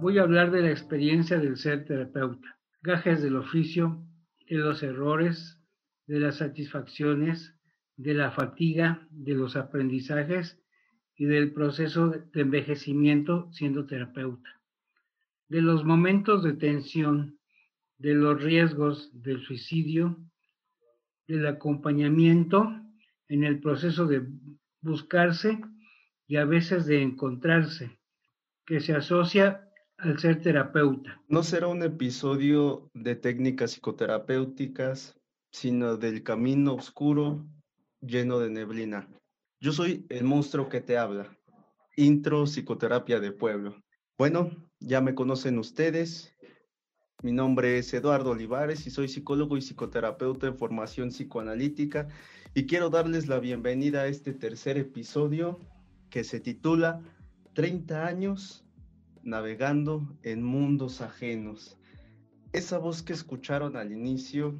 voy a hablar de la experiencia del ser terapeuta, gajes del oficio, de los errores, de las satisfacciones, de la fatiga, de los aprendizajes y del proceso de envejecimiento siendo terapeuta, de los momentos de tensión, de los riesgos del suicidio, del acompañamiento en el proceso de buscarse y a veces de encontrarse, que se asocia al ser terapeuta. No será un episodio de técnicas psicoterapéuticas, sino del camino oscuro lleno de neblina. Yo soy el monstruo que te habla. Intro Psicoterapia de Pueblo. Bueno, ya me conocen ustedes. Mi nombre es Eduardo Olivares y soy psicólogo y psicoterapeuta en formación psicoanalítica y quiero darles la bienvenida a este tercer episodio que se titula 30 años navegando en mundos ajenos. Esa voz que escucharon al inicio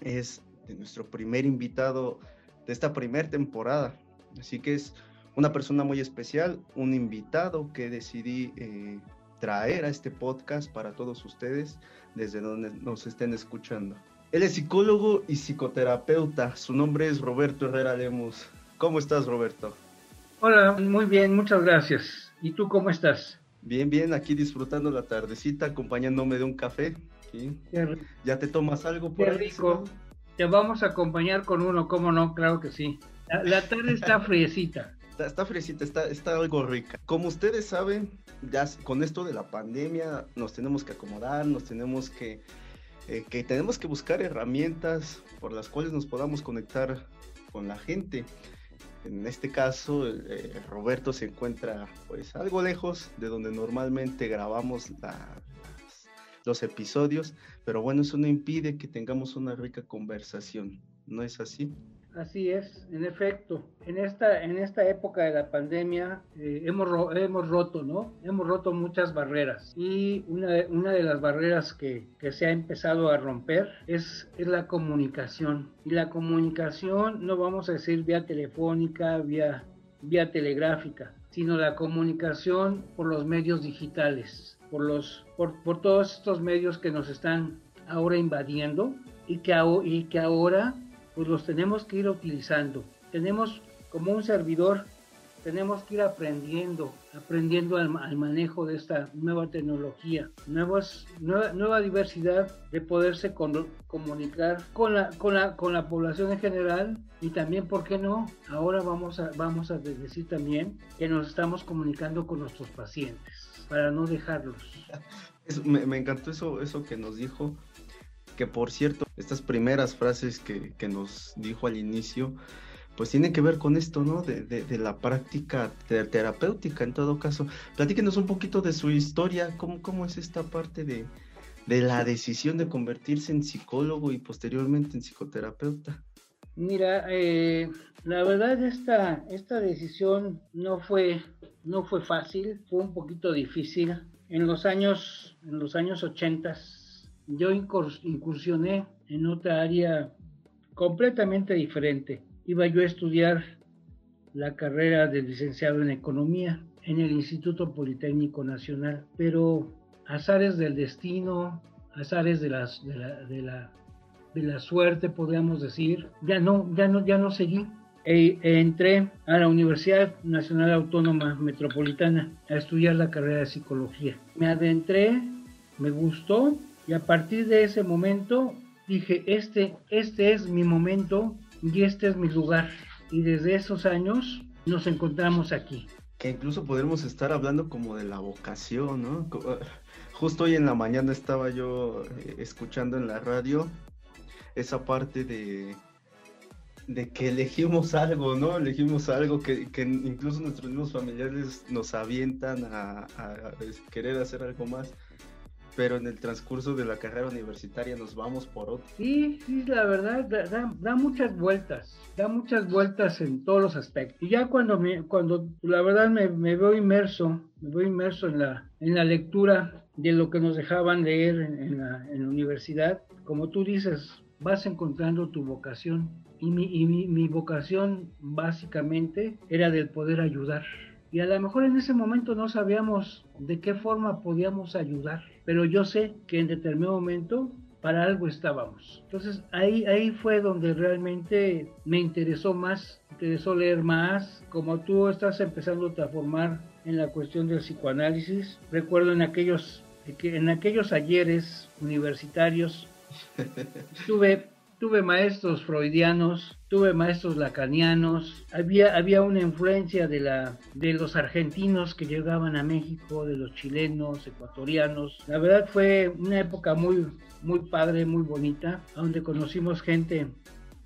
es de nuestro primer invitado de esta primera temporada. Así que es una persona muy especial, un invitado que decidí eh, traer a este podcast para todos ustedes desde donde nos estén escuchando. Él es psicólogo y psicoterapeuta. Su nombre es Roberto Herrera Lemos. ¿Cómo estás, Roberto? Hola, muy bien, muchas gracias. ¿Y tú cómo estás? Bien, bien, aquí disfrutando la tardecita, acompañándome de un café. ¿Ya te tomas algo por Qué rico. Te vamos a acompañar con uno, ¿cómo no? Claro que sí. La, tarde está friecita. Está, está friecita, está, está algo rica. Como ustedes saben, ya con esto de la pandemia nos tenemos que acomodar, nos tenemos que, eh, que tenemos que buscar herramientas por las cuales nos podamos conectar con la gente. En este caso, eh, Roberto se encuentra pues algo lejos de donde normalmente grabamos los episodios, pero bueno, eso no impide que tengamos una rica conversación, ¿no es así? Así es, en efecto, en esta, en esta época de la pandemia eh, hemos, hemos roto, ¿no? Hemos roto muchas barreras y una, una de las barreras que, que, se ha empezado a romper es, es la comunicación. Y la comunicación no vamos a decir vía telefónica, vía, vía telegráfica, sino la comunicación por los medios digitales por, los, por, por todos estos medios que nos están ahora invadiendo y que, y que ahora pues los tenemos que ir utilizando. Tenemos como un servidor tenemos que ir aprendiendo, aprendiendo al, manejo de esta nueva tecnología, nuevas, nueva, diversidad de poderse comunicar con la, con, la, con la población en general y también, ¿por qué no? Ahora vamos a, vamos a decir también que nos estamos comunicando con nuestros pacientes para no dejarlos. me, me, encantó eso, eso que nos dijo, que por cierto, estas primeras frases que, que nos dijo al inicio, pues tienen que ver con esto, ¿no? De, de, la práctica terapéutica en todo caso. Platíquenos un poquito de su historia, cómo, cómo es esta parte de, de la decisión de convertirse en psicólogo y posteriormente en psicoterapeuta. Mira, eh, la verdad esta, esta decisión no fue, no fue fácil, fue un poquito difícil. En los años, en los años 80 yo incursioné en otra área completamente diferente iba yo a estudiar la carrera de licenciado en economía en el Instituto Politécnico Nacional, pero azares del destino, azares de, las, de, la, de, la, de la suerte, podríamos decir, ya no, ya no, ya no seguí. E, e, entré a la Universidad Nacional Autónoma Metropolitana a estudiar la carrera de psicología. Me adentré, me gustó y a partir de ese momento dije, este, este es mi momento y este es mi lugar. Y desde esos años nos encontramos aquí. Que incluso podremos estar hablando como de la vocación, ¿no? Justo hoy en la mañana estaba yo eh, escuchando en la radio esa parte de, de que elegimos algo, ¿no? Elegimos algo que, incluso nuestros mismos familiares nos avientan a, querer hacer algo más pero en el transcurso de la carrera universitaria nos vamos por otro. Sí, sí, la verdad, da, muchas vueltas, da muchas vueltas en todos los aspectos. Y ya cuando, me, cuando la verdad me, me, veo inmerso, me veo inmerso en la, en la lectura de lo que nos dejaban leer en, la, en la, universidad, como tú dices, vas encontrando tu vocación. Y, mi, y mi, mi vocación básicamente era del poder ayudar y a lo mejor en ese momento no sabíamos de qué forma podíamos ayudar, pero yo sé que en determinado momento para algo estábamos. Entonces ahí, ahí fue donde realmente me interesó más, me interesó leer más, como tú estás empezando a formar en la cuestión del psicoanálisis. Recuerdo en aquellos, en aquellos ayeres universitarios tuve tuve maestros freudianos, tuve maestros lacanianos, había, había una influencia de, la, de los argentinos que llegaban a México, de los chilenos, ecuatorianos. La verdad fue una época muy, muy padre, muy bonita, donde conocimos gente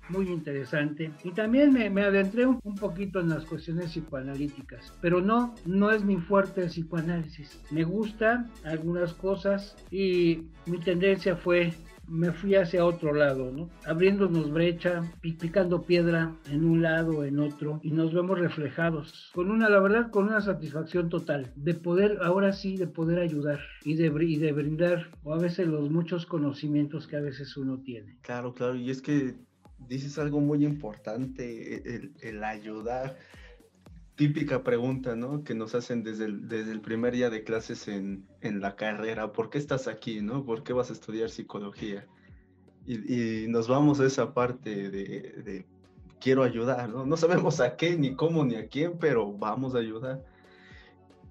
muy interesante. Y también me, me adentré un, un, poquito en las cuestiones psicoanalíticas, pero no, no es mi fuerte el psicoanálisis. Me gusta algunas cosas y mi tendencia fue me fui hacia otro lado, ¿no? Abriéndonos brecha, picando piedra en un lado, en otro, y nos vemos reflejados. Con una, la verdad, con una satisfacción total de poder, ahora sí, de poder ayudar y de, brindar, o a veces los muchos conocimientos que a veces uno tiene. Claro, claro, y es que dices algo muy importante, el ayudar típica pregunta, ¿no? Que nos hacen desde el, desde el primer día de clases en, en, la carrera. ¿Por qué estás aquí, no? ¿Por qué vas a estudiar psicología? Y, nos vamos a esa parte de, de, quiero ayudar, ¿no? No sabemos a qué, ni cómo, ni a quién, pero vamos a ayudar.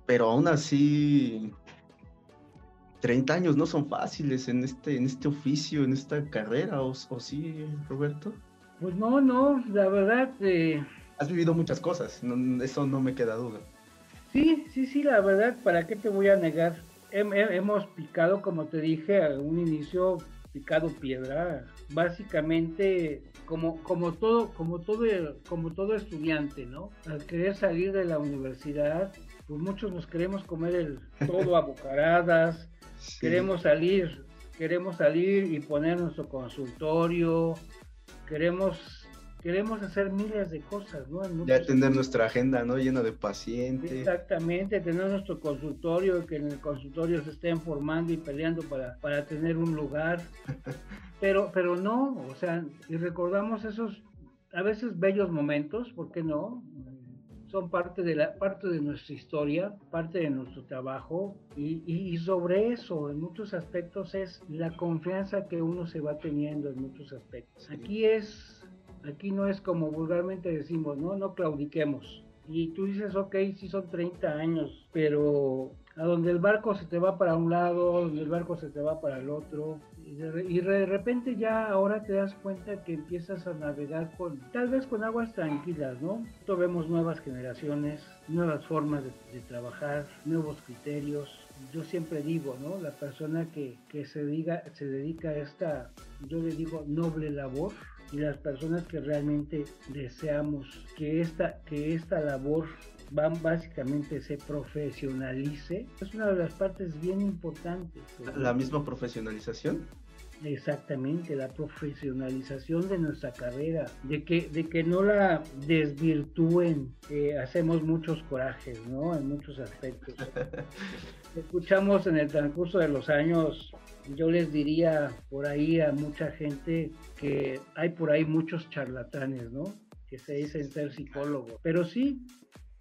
Pero aún así, 30 años no son fáciles en este, en este oficio, en esta carrera, ¿o, o sí, Roberto? Pues no, no, la verdad... Eh has vivido muchas cosas, no, eso no me queda duda. Sí, sí, sí, la verdad, ¿para qué te voy a negar? hemos picado, como te dije, a un inicio picado piedra, básicamente como, como todo, como todo, como todo estudiante, ¿no? Al querer salir de la universidad, pues muchos nos queremos comer el todo a bocaradas, sí. queremos salir, queremos salir y poner nuestro consultorio, queremos queremos hacer miles de cosas, ¿no? ya tener nuestra agenda, ¿no? Llena de pacientes. Exactamente, tener nuestro consultorio, que en el consultorio se estén formando y peleando para, para tener un lugar. pero, pero no, o sea, y recordamos esos a veces bellos momentos, ¿por qué no? Son parte de, la, parte de nuestra historia, parte de nuestro trabajo y, y, y sobre eso, en muchos aspectos, es la confianza que uno se va teniendo en muchos aspectos. Aquí es Aquí no es como vulgarmente decimos, ¿no? No claudiquemos. Y tú dices, ok, sí son 30 años, pero a donde el barco se te va para un lado, donde el barco se te va para el otro, y de, y de, repente ya ahora te das cuenta que empiezas a navegar con, tal vez con aguas tranquilas, ¿no? Esto vemos nuevas generaciones, nuevas formas de, de, trabajar, nuevos criterios. Yo siempre digo, ¿no? La persona que, que se, diga, se dedica a esta, yo le digo, noble labor, y las personas que realmente deseamos que esta, que esta labor van básicamente se profesionalice, es una de las partes bien importantes. ¿La misma profesionalización? Exactamente, la profesionalización de nuestra carrera, de que, de que no la desvirtúen, eh, hacemos muchos corajes, ¿no? En muchos aspectos. Escuchamos en el transcurso de los años yo les diría por ahí a mucha gente que hay por ahí muchos charlatanes, ¿no? Que se dicen ser psicólogos. Pero sí,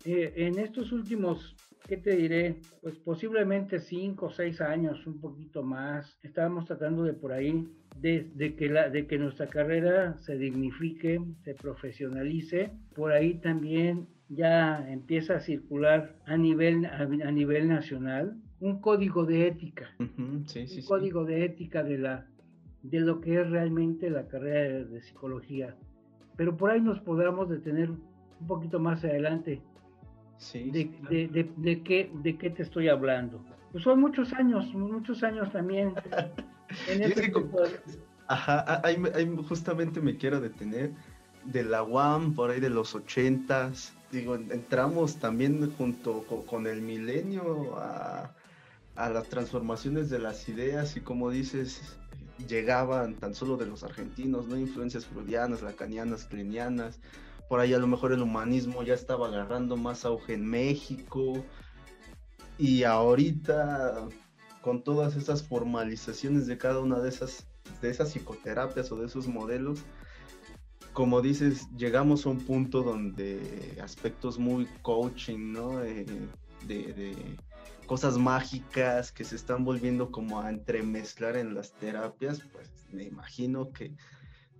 eh, en estos últimos, ¿qué te diré? Pues posiblemente cinco o seis años, un poquito más, estábamos tratando de por ahí, de, de, que la, de que nuestra carrera se dignifique, se profesionalice. Por ahí también ya empieza a circular a nivel, a, a nivel nacional un código de ética, uh -huh, sí, sí, un sí. código de ética de, la, de lo que es realmente la carrera de, psicología. Pero por ahí nos podamos detener un poquito más adelante sí, de, de, de, de, qué, de qué te estoy hablando. Pues son muchos años, muchos años también. en este Ajá, ahí, ahí justamente me quiero detener de la UAM, por ahí de los ochentas, digo, entramos también junto con, con el milenio a, a, las transformaciones de las ideas y como dices, llegaban tan solo de los argentinos, ¿no? Influencias freudianas, lacanianas, clinianas, por ahí a lo mejor el humanismo ya estaba agarrando más auge en México y ahorita con todas esas formalizaciones de cada una de esas de esas psicoterapias o de esos modelos, como dices, llegamos a un punto donde aspectos muy coaching, ¿no? de, de, cosas mágicas que se están volviendo como a entremezclar en las terapias, pues me imagino que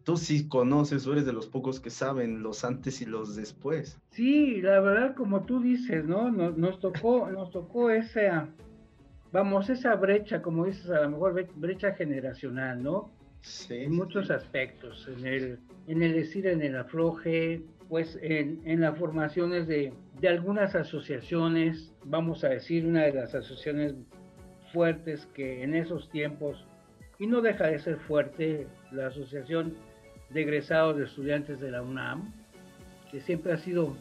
tú sí conoces o eres de los pocos que saben los antes y los después. Sí, la verdad, como tú dices, ¿no? Nos, nos tocó, nos tocó esa, vamos, esa brecha, como dices, a lo mejor brecha generacional, ¿no? Sí. En muchos aspectos, en el, en el decir, en el afloje, pues en, en las formaciones de, de algunas asociaciones, vamos a decir, una de las asociaciones fuertes que en esos tiempos, y no deja de ser fuerte, la Asociación de Egresados de Estudiantes de la UNAM, que siempre ha sido,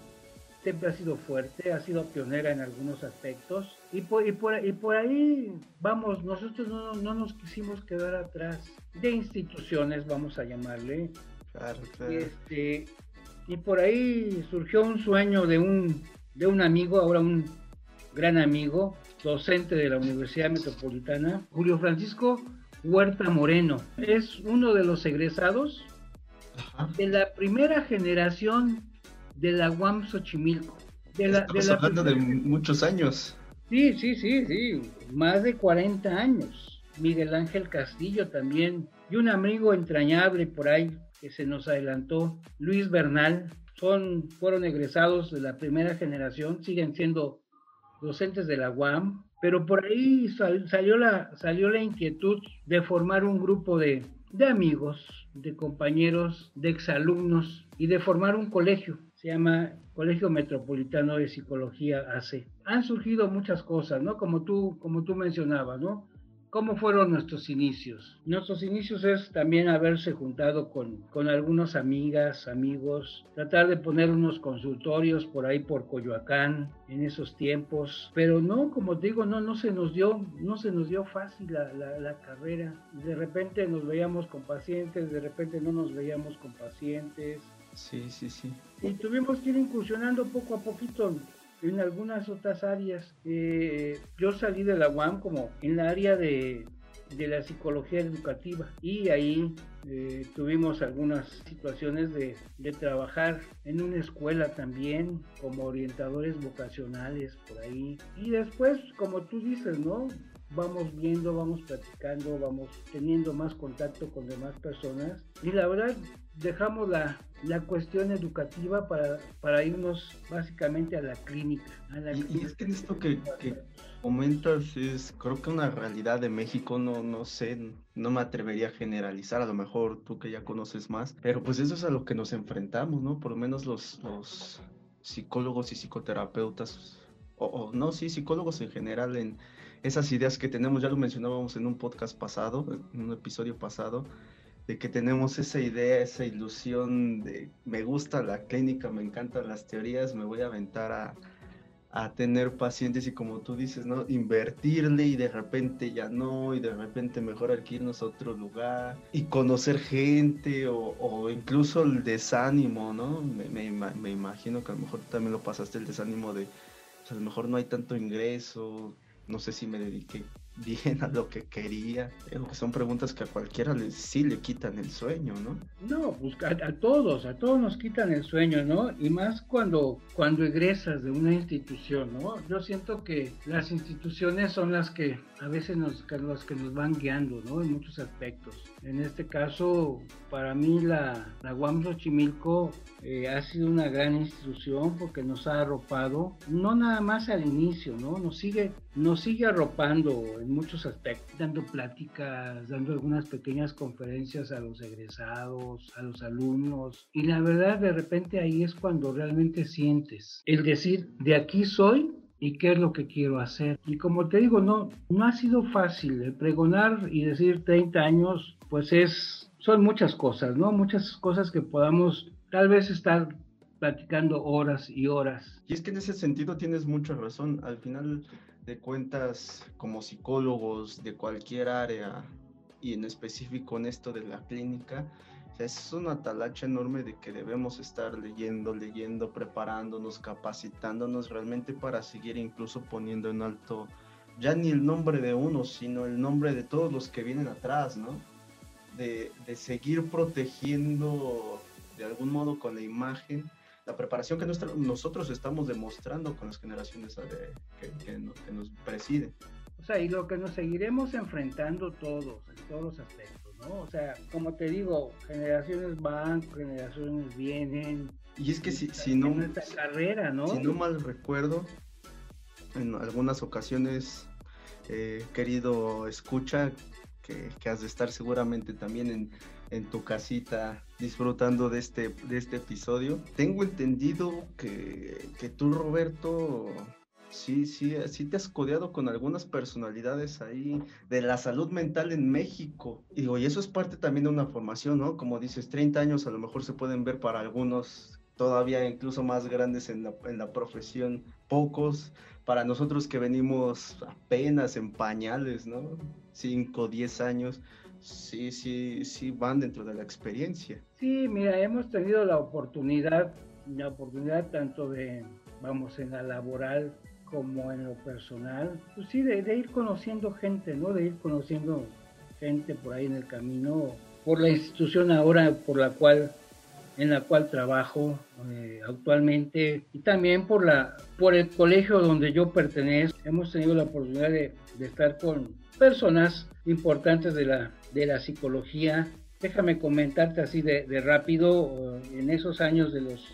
siempre ha sido fuerte, ha sido pionera en algunos aspectos, y por, y por, y por ahí vamos, nosotros no, no, nos quisimos quedar atrás de instituciones, vamos a llamarle. Claro, claro. Este, y por ahí surgió un sueño de un, de un amigo, ahora un gran amigo, docente de la Universidad Metropolitana, Julio Francisco Huerta Moreno. Es uno de los egresados de la primera generación de la UAM Xochimilco. De la, Estamos de hablando de muchos años. Sí, sí, sí, sí, más de 40 años. Miguel Ángel Castillo también, y un amigo entrañable por ahí que se nos adelantó, Luis Bernal, son, fueron egresados de la primera generación, siguen siendo docentes de la UAM, pero por ahí salió, la, salió la inquietud de formar un grupo de, de amigos, de compañeros, de exalumnos y de formar un colegio. Se llama Colegio Metropolitano de Psicología AC. Han surgido muchas cosas, ¿no? Como tú, como tú mencionabas, ¿no? ¿Cómo fueron nuestros inicios? Nuestros inicios es también haberse juntado con, con algunas amigas, amigos, tratar de poner unos consultorios por ahí por Coyoacán en esos tiempos, pero no, como digo, no, no se nos dio, no se nos dio fácil la, la, la carrera. De repente nos veíamos con pacientes, de repente no nos veíamos con pacientes. Sí, sí, sí. Y tuvimos que ir incursionando poco a poquito en algunas otras áreas. Eh, yo salí de la UAM como en la área de, de la psicología educativa y ahí eh, tuvimos algunas situaciones de, de, trabajar en una escuela también como orientadores vocacionales por ahí y después como tú dices no vamos viendo vamos platicando vamos teniendo más contacto con demás personas y la verdad dejamos la, la cuestión educativa para, para irnos básicamente a la clínica. y, es que esto que, que, comentas es creo que una realidad de México, no, no sé, no me atrevería a generalizar, a lo mejor tú que ya conoces más, pero pues eso es a lo que nos enfrentamos, ¿no? Por lo menos los, los psicólogos y psicoterapeutas, o, o no, sí, psicólogos en general en esas ideas que tenemos, ya lo mencionábamos en un podcast pasado, en un episodio pasado, de que tenemos esa idea, esa ilusión de me gusta la clínica, me encantan las teorías, me voy a aventar a, a tener pacientes y como tú dices, ¿no? Invertirle y de repente ya no, y de repente mejor irnos a otro lugar y conocer gente o, o incluso el desánimo, ¿no? Me, me, me, imagino que a lo mejor también lo pasaste el desánimo de, pues a lo mejor no hay tanto ingreso, no sé si me dediqué bien a lo que quería. son preguntas que a cualquiera le, sí le quitan el sueño, ¿no? No, pues a, todos, a todos nos quitan el sueño, ¿no? Y más cuando, cuando egresas de una institución, ¿no? Yo siento que las instituciones son las que a veces nos, las que nos van guiando, ¿no? En muchos aspectos. En este caso, para mí la, la UAM Xochimilco eh, ha sido una gran institución porque nos ha arropado, no nada más al inicio, ¿no? Nos sigue, nos sigue arropando en muchos aspectos, dando pláticas, dando algunas pequeñas conferencias a los egresados, a los alumnos. Y la verdad, de repente ahí es cuando realmente sientes el decir, de aquí soy y qué es lo que quiero hacer. Y como te digo, no, no ha sido fácil. El pregonar y decir 30 años, pues es, son muchas cosas, ¿no? Muchas cosas que podamos tal vez estar platicando horas y horas. Y es que en ese sentido tienes mucha razón. Al final de cuentas, como psicólogos de cualquier área y en específico en esto de la clínica, es una talacha enorme de que debemos estar leyendo, leyendo, preparándonos, capacitándonos realmente para seguir incluso poniendo en alto ya ni el nombre de uno, sino el nombre de todos los que vienen atrás, ¿no? De, de seguir protegiendo de algún modo con la imagen, la preparación que nosotros estamos demostrando con las generaciones que, nos, presiden. O sea, y lo que nos seguiremos enfrentando todos, en todos los aspectos, ¿no? O sea, como te digo, generaciones van, generaciones vienen. Y es que si, si no... carrera, ¿no? Si no mal recuerdo, en algunas ocasiones, eh, querido escucha, que, que, has de estar seguramente también en, en, tu casita disfrutando de este, de este episodio. Tengo entendido que, que tú, Roberto, sí, sí, sí te has codeado con algunas personalidades ahí de la salud mental en México. Y digo, y eso es parte también de una formación, ¿no? Como dices, 30 años a lo mejor se pueden ver para algunos todavía incluso más grandes en la, en la profesión, pocos, para nosotros que venimos apenas en pañales, ¿no? 5, 10 años, sí, sí, sí van dentro de la experiencia. Sí, mira, hemos tenido la oportunidad, la oportunidad tanto de, vamos, en la laboral como en lo personal, pues sí, de, de ir conociendo gente, ¿no? De ir conociendo gente por ahí en el camino, por la institución ahora por la cual en la cual trabajo eh, actualmente y también por, la, por el colegio donde yo pertenezco. Hemos tenido la oportunidad de, estar con personas importantes de la, de la psicología. Déjame comentarte así de, rápido, en esos años de los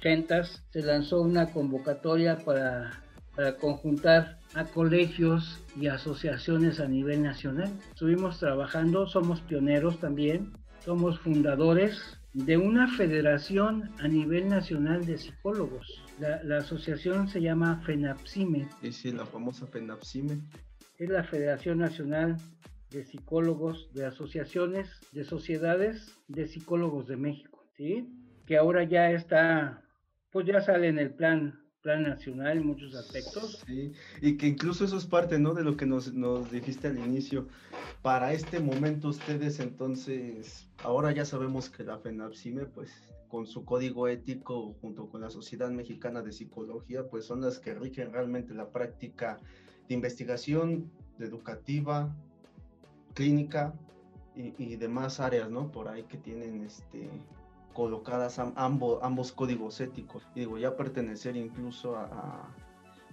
80 se lanzó una convocatoria para, para conjuntar a colegios y asociaciones a nivel nacional. Estuvimos trabajando, somos pioneros también, somos fundadores de una federación a nivel nacional de psicólogos. La, asociación se llama FENAPSIME. Sí, la famosa FENAPSIME. Es la Federación Nacional de Psicólogos, de Asociaciones, de Sociedades de Psicólogos de México, ¿sí? Que ahora ya está, pues ya sale en el plan plan nacional en muchos aspectos. Sí, y que incluso eso es parte, ¿no? De lo que nos, nos dijiste al inicio. Para este momento ustedes entonces, ahora ya sabemos que la FENAPSIME, pues con su código ético junto con la Sociedad Mexicana de Psicología, pues son las que rigen realmente la práctica de investigación, educativa, clínica y, y demás áreas, ¿no? Por ahí que tienen este colocadas ambos, ambos códigos éticos. Y digo, ya pertenecer incluso a,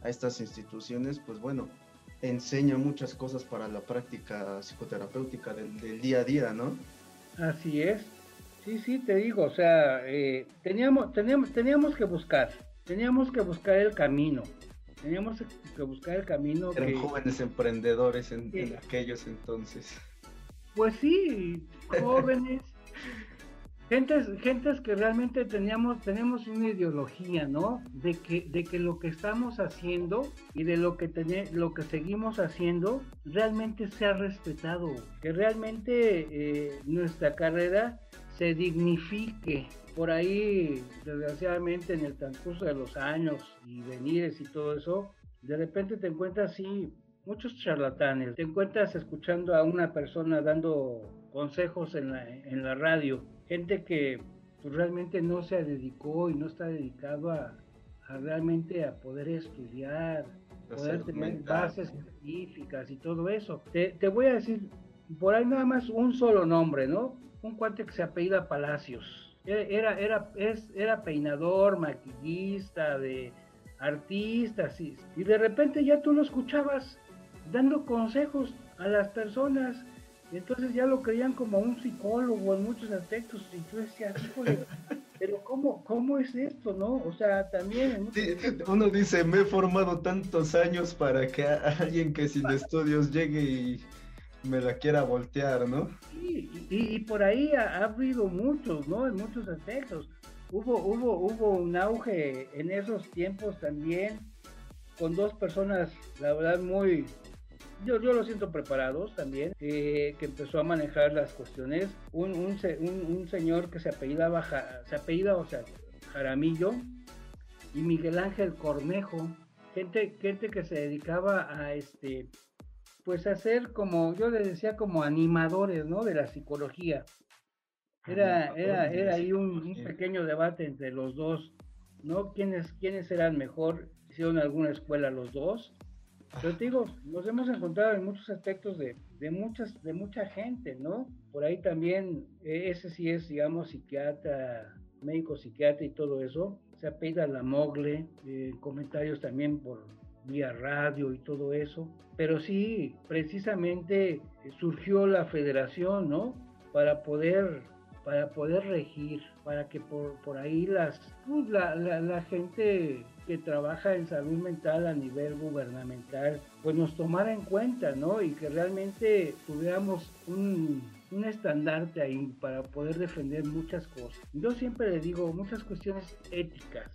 a, estas instituciones, pues bueno, enseña muchas cosas para la práctica psicoterapéutica del, día a día, ¿no? Así es. Sí, sí, te digo, o sea, eh, teníamos, teníamos, teníamos que buscar, teníamos que buscar el camino, teníamos que buscar el camino. Eran jóvenes emprendedores en, en, aquellos entonces. Pues sí, jóvenes, Gentes, gentes que realmente teníamos, tenemos una ideología, ¿no? De que, de que lo que estamos haciendo y de lo que, lo que seguimos haciendo realmente sea respetado, que realmente eh, nuestra carrera se dignifique. Por ahí, desgraciadamente, en el transcurso de los años y venires y todo eso, de repente te encuentras así muchos charlatanes. Te encuentras escuchando a una persona dando consejos en la, en la radio gente que pues, realmente no se dedicó y no está dedicado a, realmente a poder estudiar, poder tener bases científicas y todo eso. Te, voy a decir, por ahí nada más un solo nombre, ¿no? Un cuate que se apellida Palacios. E, era, era, es, era peinador, maquillista, de artistas, y, y de repente ya tú lo escuchabas dando consejos a las personas entonces ya lo creían como un psicólogo en muchos aspectos. Y tú decías, pero ¿cómo, ¿cómo es esto, no? O sea, también... uno dice, me he formado tantos años para que alguien que sin estudios llegue y me la quiera voltear, ¿no? Sí, y, por ahí ha, habido muchos, ¿no? En muchos aspectos. Hubo, hubo, hubo un auge en esos tiempos también con dos personas, la verdad, muy, yo, yo lo siento preparados también, eh, que empezó a manejar las cuestiones. Un, un, un, señor que se apellidaba, se apellida, o sea, Jaramillo, y Miguel Ángel Cornejo, gente, gente que se dedicaba a este, pues a ser como, yo les decía, como animadores, ¿no? De la psicología. Era, era, era ahí un, un, pequeño debate entre los dos, ¿no? ¿Quiénes, quiénes eran mejor? Hicieron alguna escuela los dos pero te digo, nos hemos encontrado en muchos aspectos de, de, muchas, de mucha gente, ¿no? Por ahí también, e, ese sí es, digamos, psiquiatra médico psiquiatra y todo eso, se apela la mogle, eh, comentarios también por vía radio y todo eso, pero sí, precisamente eh, surgió la federación, ¿no? Para poder para poder regir, para que por, por ahí las, pues, la, la, gente que trabaja en salud mental a nivel gubernamental, pues nos tomara en cuenta, ¿no? Y que realmente tuviéramos un, un estandarte ahí para poder defender muchas cosas. Yo siempre le digo muchas cuestiones éticas,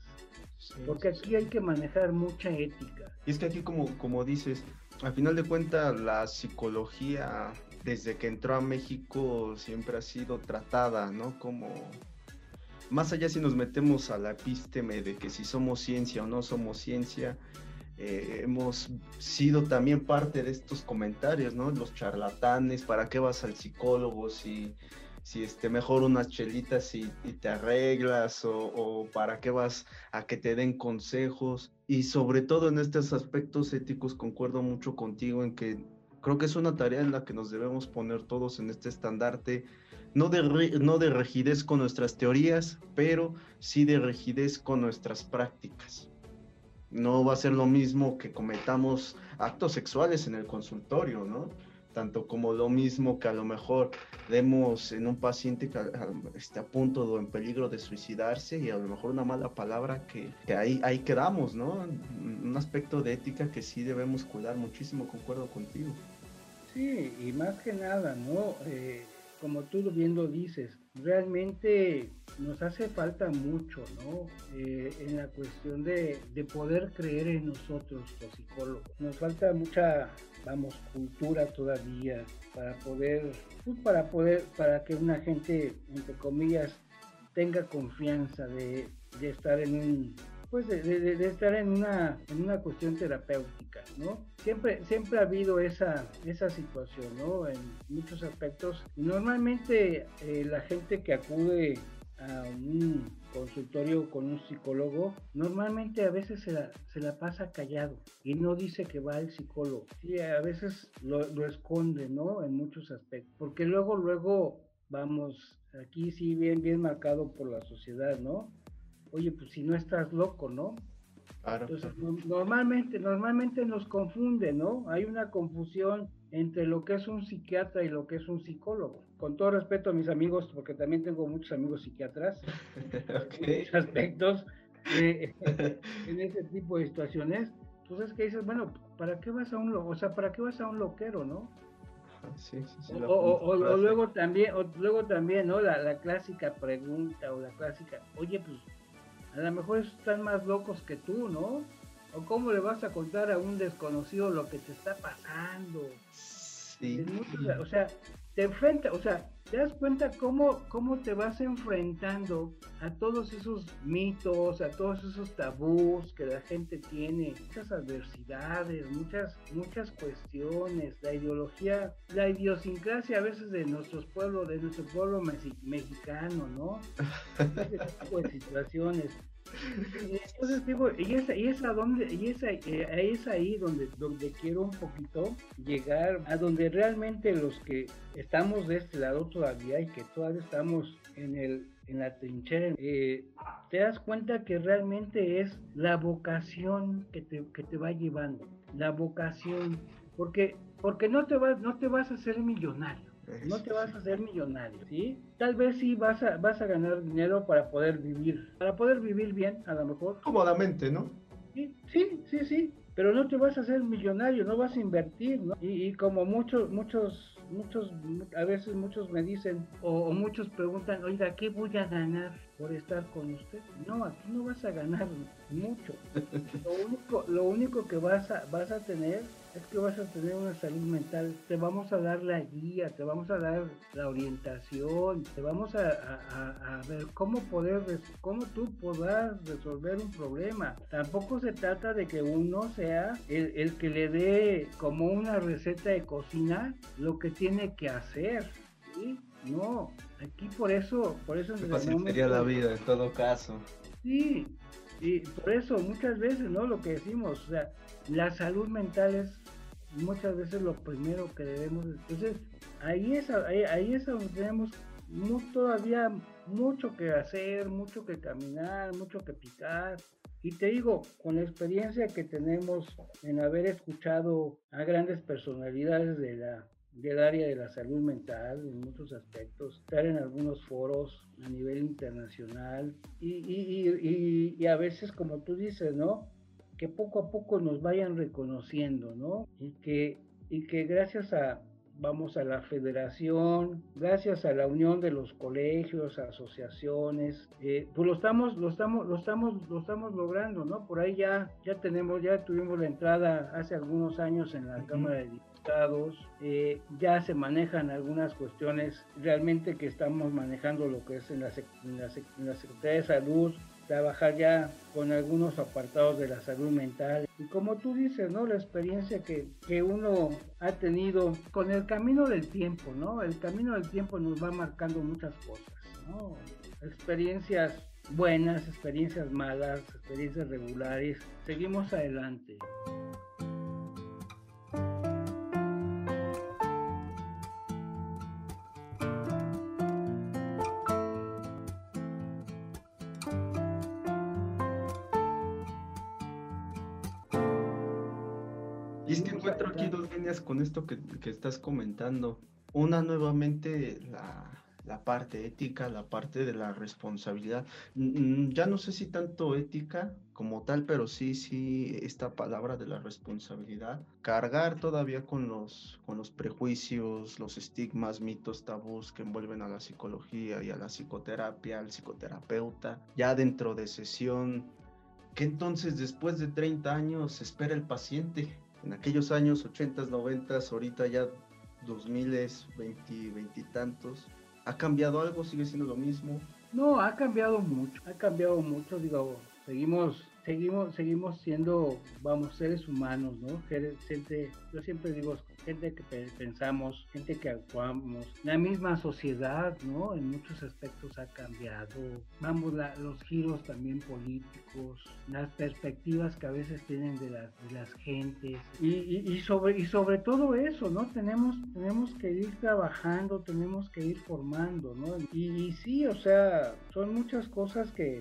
porque aquí hay que manejar mucha ética. Y es que aquí como, como dices, al final de cuentas la psicología desde que entró a México siempre ha sido tratada, ¿no? Como más allá si nos metemos a la epísteme de que si somos ciencia o no somos ciencia, eh, hemos sido también parte de estos comentarios, ¿no? Los charlatanes, ¿para qué vas al psicólogo si, si este, mejor unas chelitas y, te arreglas o, o, para qué vas a que te den consejos? Y sobre todo en estos aspectos éticos concuerdo mucho contigo en que Creo que es una tarea en la que nos debemos poner todos en este estandarte, no de, no de rigidez con nuestras teorías, pero sí de rigidez con nuestras prácticas. No va a ser lo mismo que cometamos actos sexuales en el consultorio, ¿no? Tanto como lo mismo que a lo mejor demos en un paciente que esté a punto o en peligro de suicidarse y a lo mejor una mala palabra que, que ahí, ahí quedamos, ¿no? Un aspecto de ética que sí debemos cuidar muchísimo, concuerdo contigo. Sí, y más que nada, ¿no? Eh, como tú bien lo dices, realmente nos hace falta mucho, ¿no? Eh, en la cuestión de, poder creer en nosotros, los psicólogos. Nos falta mucha, vamos, cultura todavía para poder, pues para poder, para que una gente, entre comillas, tenga confianza de, de estar en un pues de, estar en una, en una cuestión terapéutica, ¿no? Siempre, siempre ha habido esa, esa situación, ¿no? En muchos aspectos. Normalmente eh, la gente que acude a un consultorio con un psicólogo, normalmente a veces se la, se la pasa callado y no dice que va al psicólogo. Sí, a veces lo, lo esconde, ¿no? En muchos aspectos. Porque luego, luego, vamos, aquí sí bien, bien marcado por la sociedad, ¿no? Oye, pues si no estás loco, ¿no? Entonces, normalmente, normalmente nos confunde, ¿no? Hay una confusión entre lo que es un psiquiatra y lo que es un psicólogo. Con todo respeto a mis amigos, porque también tengo muchos amigos psiquiatras, en muchos aspectos, eh, en ese tipo de situaciones, pues es que dices, bueno, ¿para qué vas a un, o sea, ¿para qué vas a un loquero, no? Sí, sí, sí, o, luego también, o luego también, ¿no? La, la clásica pregunta o la clásica, oye, pues a lo mejor están más locos que tú, ¿no? ¿O cómo le vas a contar a un desconocido lo que te está pasando? Sí. o sea, te enfrenta, o sea, te das cuenta cómo, cómo te vas enfrentando a todos esos mitos, a todos esos tabús que la gente tiene, muchas adversidades, muchas, muchas cuestiones, la ideología, la idiosincrasia a veces de nuestros pueblos, de nuestro pueblo mexicano, ¿no? Ese tipo de situaciones. Entonces digo, y es, y es a donde, y es, eh, es ahí donde, donde quiero un poquito llegar, a donde realmente los que estamos de este lado todavía y que todavía estamos en el en la trinchera, eh, te das cuenta que realmente es la vocación que te, que te va llevando, la vocación, porque, porque no te vas, no te vas a hacer millonario no te vas a hacer millonario, ¿sí? Tal vez sí vas a, vas a ganar dinero para poder vivir, para poder vivir bien, a lo mejor. Cómodamente, ¿no? Sí, sí, sí, sí. Pero no te vas a hacer millonario, no vas a invertir, ¿no? Y, y como muchos, muchos, muchos, a veces muchos me dicen, o, muchos preguntan, oiga, ¿qué voy a ganar por estar con usted? No, aquí no vas a ganar mucho. Lo único, lo único que vas a, vas a tener es que vas a tener una salud mental, te vamos a dar la guía, te vamos a dar la orientación, te vamos a, ver cómo poder, cómo tú podrás resolver un problema. Tampoco se trata de que uno sea el, que le dé como una receta de cocina lo que tiene que hacer. ¿sí? No, aquí por eso, por eso sería la vida en todo caso. Sí, y por eso muchas veces, ¿no? Lo que decimos, o sea, la salud mental es muchas veces lo primero que debemos. Entonces, ahí es, ahí, es donde tenemos todavía mucho que hacer, mucho que caminar, mucho que picar. Y te digo, con la experiencia que tenemos en haber escuchado a grandes personalidades de del área de la salud mental en muchos aspectos, estar en algunos foros a nivel internacional y, y, y, y, a veces, como tú dices, ¿no? Que poco a poco nos vayan reconociendo, ¿no? Y que, y que gracias a, vamos a la federación, gracias a la unión de los colegios, asociaciones, eh, pues lo estamos, lo estamos, lo estamos, lo estamos logrando, ¿no? Por ahí ya, ya tenemos, ya tuvimos la entrada hace algunos años en la Cámara de Diputados, eh, ya se manejan algunas cuestiones realmente que estamos manejando lo que es en la, en la, en la Secretaría de Salud, trabajar ya con algunos apartados de la salud mental. Y como tú dices, ¿no? La experiencia que, que uno ha tenido con el camino del tiempo, ¿no? El camino del tiempo nos va marcando muchas cosas, ¿no? Experiencias buenas, experiencias malas, experiencias regulares. Seguimos adelante. Con esto que, estás comentando. Una nuevamente la, la, parte ética, la parte de la responsabilidad. Ya no sé si tanto ética como tal, pero sí, sí, esta palabra de la responsabilidad. Cargar todavía con los, con los prejuicios, los estigmas, mitos, tabús que envuelven a la psicología y a la psicoterapia, al psicoterapeuta. Ya dentro de sesión, que entonces después de 30 años espera el paciente en aquellos años 80, 90, ahorita ya 2000, 20, 20 y tantos. ¿Ha cambiado algo? ¿Sigue siendo lo mismo? No, ha cambiado mucho, ha cambiado mucho, digo, seguimos seguimos, seguimos siendo, vamos, seres humanos, ¿no? Gente, yo siempre digo, gente que pensamos, gente que actuamos, la misma sociedad, ¿no? En muchos aspectos ha cambiado, vamos, los giros también políticos, las perspectivas que a veces tienen de las, de las gentes, y, y, sobre, y sobre todo eso, ¿no? Tenemos, tenemos que ir trabajando, tenemos que ir formando, ¿no? Y, y sí, o sea, son muchas cosas que,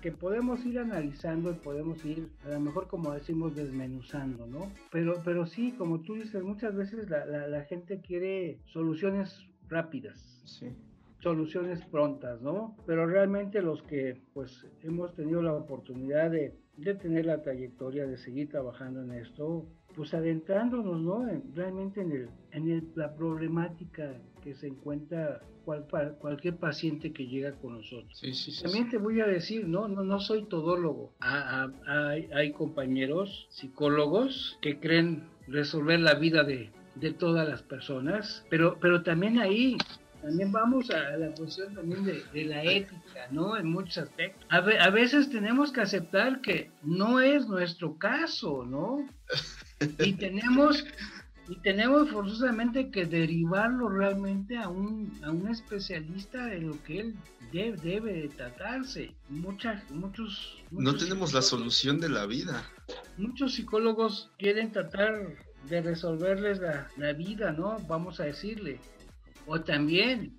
que podemos ir analizando y podemos ir, a lo mejor como decimos, desmenuzando, ¿no? Pero, pero sí, como tú dices, muchas veces la, la, gente quiere soluciones rápidas. Sí soluciones prontas, ¿no? Pero realmente los que pues hemos tenido la oportunidad de, de tener la trayectoria de seguir trabajando en esto, pues adentrándonos, ¿no? realmente en, el, en la problemática que se encuentra cual, cualquier paciente que llega con nosotros. Sí, sí, También te voy a decir, no, no, no soy todólogo. hay, hay, compañeros psicólogos que creen resolver la vida de, de todas las personas, pero, pero también ahí también vamos a la cuestión también de, de, la ética, ¿no? En muchos aspectos. A, a, veces tenemos que aceptar que no es nuestro caso, ¿no? Y tenemos, y tenemos forzosamente que derivarlo realmente a un, a un especialista de lo que él debe, debe tratarse. Muchas, muchos, No tenemos la solución de la vida. Muchos psicólogos quieren tratar de resolverles la, la vida, ¿no? Vamos a decirle. O también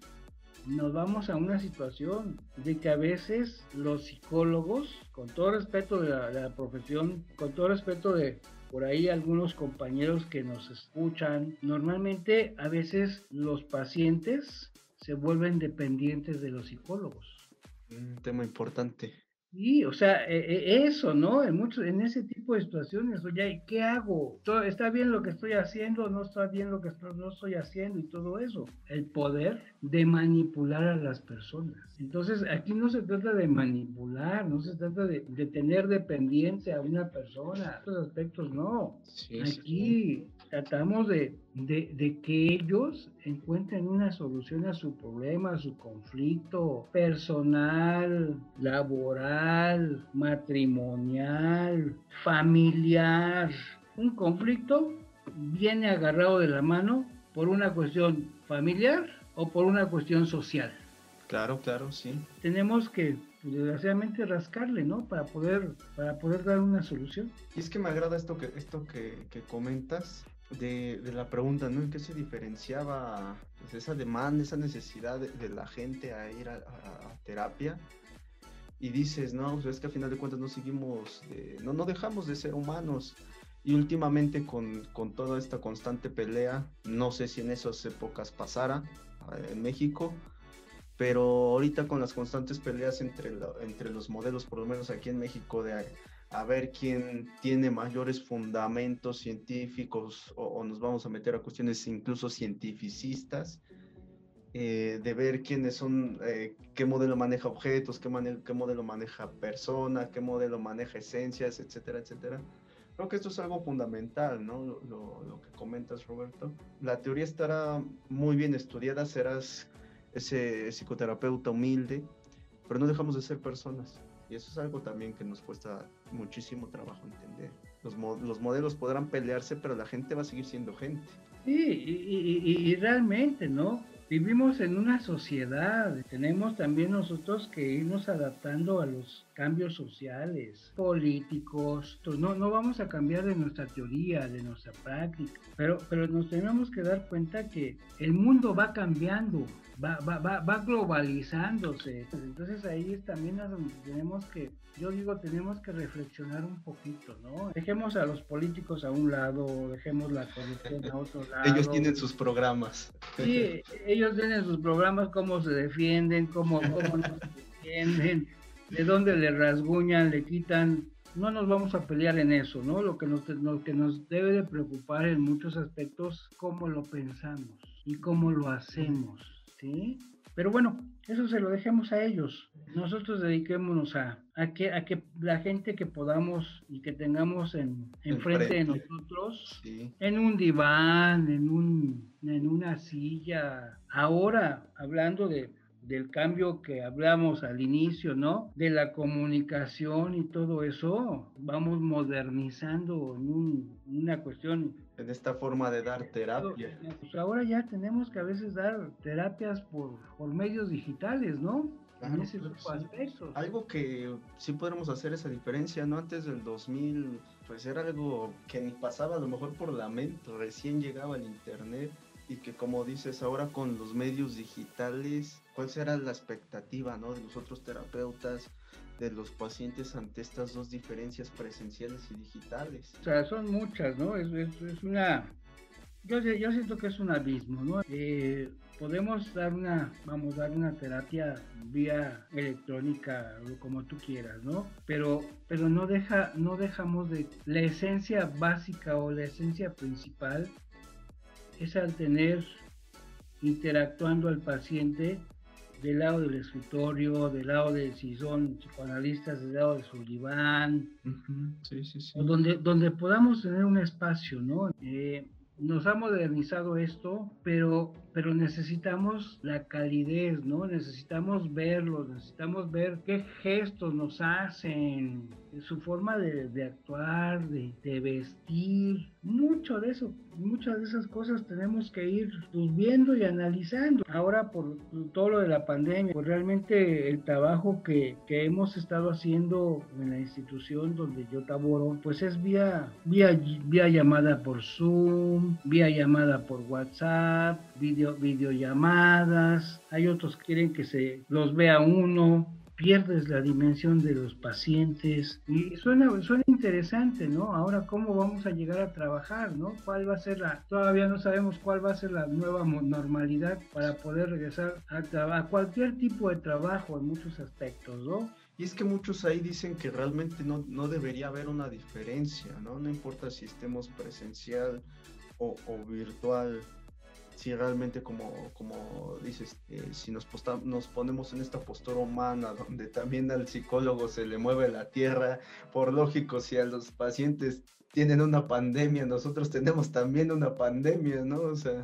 nos vamos a una situación de que a veces los psicólogos, con todo respeto de la profesión, con todo respeto de, por ahí algunos compañeros que nos escuchan. Normalmente a veces los pacientes se vuelven dependientes de los psicólogos. Un tema importante. Sí, o sea, e, e, eso, ¿no? En muchos, en ese tipo de situaciones, oye, ¿qué hago? ¿Está bien lo que estoy haciendo? ¿No está bien lo que no estoy haciendo? Y todo eso. El poder de manipular a las personas. Entonces, aquí no se trata de manipular, no se trata de, tener dependencia a una persona. Estos aspectos no. aquí tratamos de, de, que ellos encuentren una solución a su problema, a su conflicto personal, laboral, matrimonial, familiar. Un conflicto viene agarrado de la mano por una cuestión familiar o por una cuestión social. Claro, claro, sí. Tenemos que pues, desgraciadamente rascarle, ¿no? Para poder, para poder dar una solución. Y es que me agrada esto que, esto que, que comentas, de, la pregunta, ¿no? ¿En qué se diferenciaba pues, esa demanda, esa necesidad de, la gente a ir a, terapia? Y dices, no, pues, es que a final de cuentas no seguimos, no, no dejamos de ser humanos. Y últimamente con, con, toda esta constante pelea, no sé si en esas épocas pasara eh, en México, pero ahorita con las constantes peleas entre, entre los modelos, por lo menos aquí en México, de a ver quién tiene mayores fundamentos científicos o, nos vamos a meter a cuestiones incluso cientificistas, eh, de ver quiénes son, eh, qué modelo maneja objetos, qué, qué modelo maneja persona, qué modelo maneja esencias, etcétera, etcétera. Creo que esto es algo fundamental, ¿no? Lo, lo, que comentas, Roberto. La teoría estará muy bien estudiada, serás ese psicoterapeuta humilde, pero no dejamos de ser personas. Y eso es algo también que nos cuesta muchísimo trabajo entender. Los, los modelos podrán pelearse, pero la gente va a seguir siendo gente. Sí, y, y, realmente, ¿no? Vivimos en una sociedad, tenemos también nosotros que irnos adaptando a los cambios sociales, políticos, no, no vamos a cambiar de nuestra teoría, de nuestra práctica, pero, pero nos tenemos que dar cuenta que el mundo va cambiando, va, va, va, va globalizándose. Entonces ahí también es donde tenemos que, yo digo, tenemos que reflexionar un poquito, ¿no? Dejemos a los políticos a un lado, dejemos la corrupción a otro lado. Ellos tienen sus programas. Sí, ellos tienen sus programas, cómo se defienden, cómo, cómo no se defienden, de dónde le rasguñan, le quitan no nos vamos a pelear en eso, ¿no? Lo que nos, lo que nos debe de preocupar en muchos aspectos, cómo lo pensamos y cómo lo hacemos. ¿sí? Pero bueno, eso se lo dejemos a ellos. Nosotros dediquémonos a, a, que, a que la gente que podamos y que tengamos en, enfrente de nosotros, en un diván, en, un, en una silla. Ahora, hablando de, del cambio que hablamos al inicio, ¿no? De la comunicación y todo eso, vamos modernizando en una cuestión en esta forma de dar terapia. Pues ahora ya tenemos que a veces dar terapias por, por medios digitales, ¿no? en ese Algo que sí podemos hacer esa diferencia, ¿no? Antes del 2000, pues era algo que ni pasaba a lo mejor por lamento, recién llegaba el internet y que como dices ahora con los medios digitales, ¿cuál será la expectativa, ¿no? De los otros terapeutas, de los pacientes ante estas dos diferencias presenciales y digitales? O sea, son muchas, ¿no? Es, es, una... Yo, yo, siento que es un abismo, ¿no? Eh, podemos dar una, vamos, dar una terapia vía electrónica o como tú quieras, ¿no? Pero, pero no deja, no dejamos de la esencia básica o la esencia principal es al tener interactuando al paciente del lado del escritorio, del lado de si son psicoanalistas, del lado de su diván, donde, donde podamos tener un espacio, ¿no? Eh, nos ha modernizado esto, pero, pero necesitamos la calidez, ¿no? Necesitamos verlos, necesitamos ver qué gestos nos hacen, su forma de, actuar, de, de, vestir, mucho de eso, muchas de esas cosas tenemos que ir viendo y analizando. Ahora por todo lo de la pandemia, pues realmente el trabajo que, que hemos estado haciendo en la institución donde yo laboro, pues es vía, vía, vía llamada por Zoom, vía llamada por WhatsApp, video, videollamadas, hay otros que quieren que se los vea uno, pierdes la dimensión de los pacientes y suena, suena interesante, ¿no? Ahora, ¿cómo vamos a llegar a trabajar, ¿no? ¿Cuál va a ser la, todavía no sabemos cuál va a ser la nueva normalidad para poder regresar a, a cualquier tipo de trabajo en muchos aspectos, ¿no? Y es que muchos ahí dicen que realmente no, no debería haber una diferencia, ¿no? No importa si estemos presencial o, o virtual si realmente como, como dices, eh, si nos, nos ponemos en esta postura humana donde también al psicólogo se le mueve la tierra, por lógico, si a los pacientes tienen una pandemia, nosotros tenemos también una pandemia, ¿no? O sea,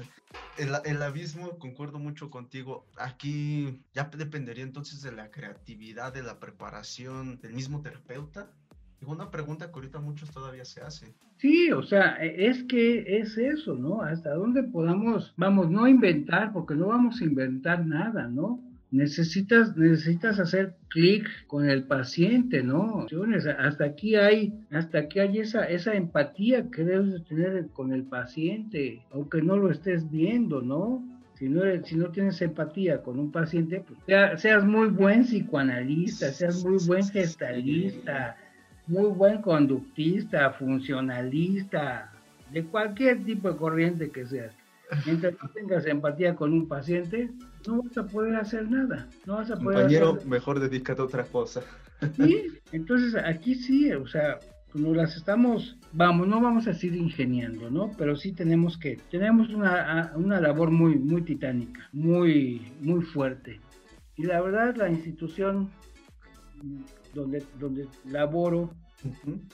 el, el abismo, concuerdo mucho contigo, aquí ya dependería entonces de la creatividad, de la preparación del mismo terapeuta una pregunta que ahorita muchos todavía se hacen. Sí, o sea, e, es que es eso, ¿no? Hasta dónde podamos, vamos, no inventar, porque no vamos a inventar nada, ¿no? necesitas, necesitas hacer clic con el paciente, ¿no? Hasta aquí hay, hasta aquí hay esa, esa empatía que debes de tener con el paciente, aunque no lo estés viendo, ¿no? Si no, si no tienes empatía con un paciente, pues seas muy buen psicoanalista, seas muy buen gestalista, muy buen conductista, funcionalista, de cualquier tipo de corriente que seas. Mientras no tengas empatía con un paciente, no vas a poder hacer nada. No vas a poder Compañero, mejor dedícate a otra cosa. Sí, entonces aquí sí, o sea, nos las estamos, vamos, no vamos a seguir ingeniando, ¿no? Pero sí tenemos que, tenemos una, una labor muy, muy titánica, muy, muy fuerte. Y la verdad, la institución donde, donde laboro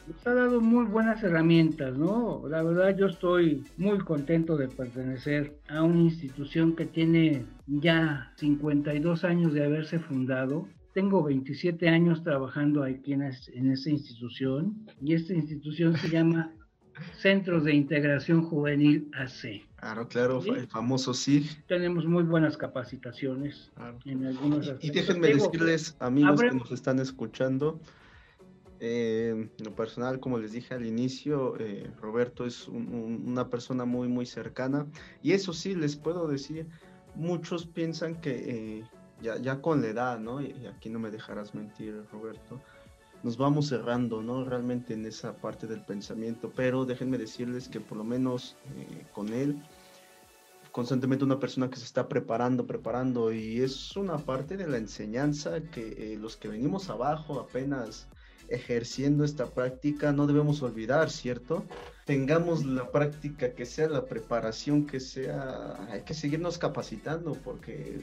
nos ha dado muy buenas herramientas, ¿no? La verdad yo estoy muy contento de pertenecer a una institución que tiene ya 52 años de haberse fundado. Tengo 27 años trabajando aquí en, en esta institución y esta institución se llama Centros de Integración Juvenil AC. Claro, claro, el famoso SIG. Tenemos muy buenas capacitaciones en algunos aspectos. Y déjenme decirles, amigos que nos están escuchando, eh, lo personal, como les dije al inicio, eh, Roberto es una persona muy, muy cercana. Y eso sí, les puedo decir, muchos piensan que eh, ya, ya, con la edad, ¿no? Y aquí no me dejarás mentir, Roberto, nos vamos cerrando, ¿no? Realmente en esa parte del pensamiento. Pero déjenme decirles que por lo menos eh, con él, constantemente una persona que se está preparando, preparando, y es una parte de la enseñanza que los que venimos abajo apenas ejerciendo esta práctica, no debemos olvidar, ¿cierto? Tengamos la práctica que sea, la preparación que sea, hay que seguirnos capacitando porque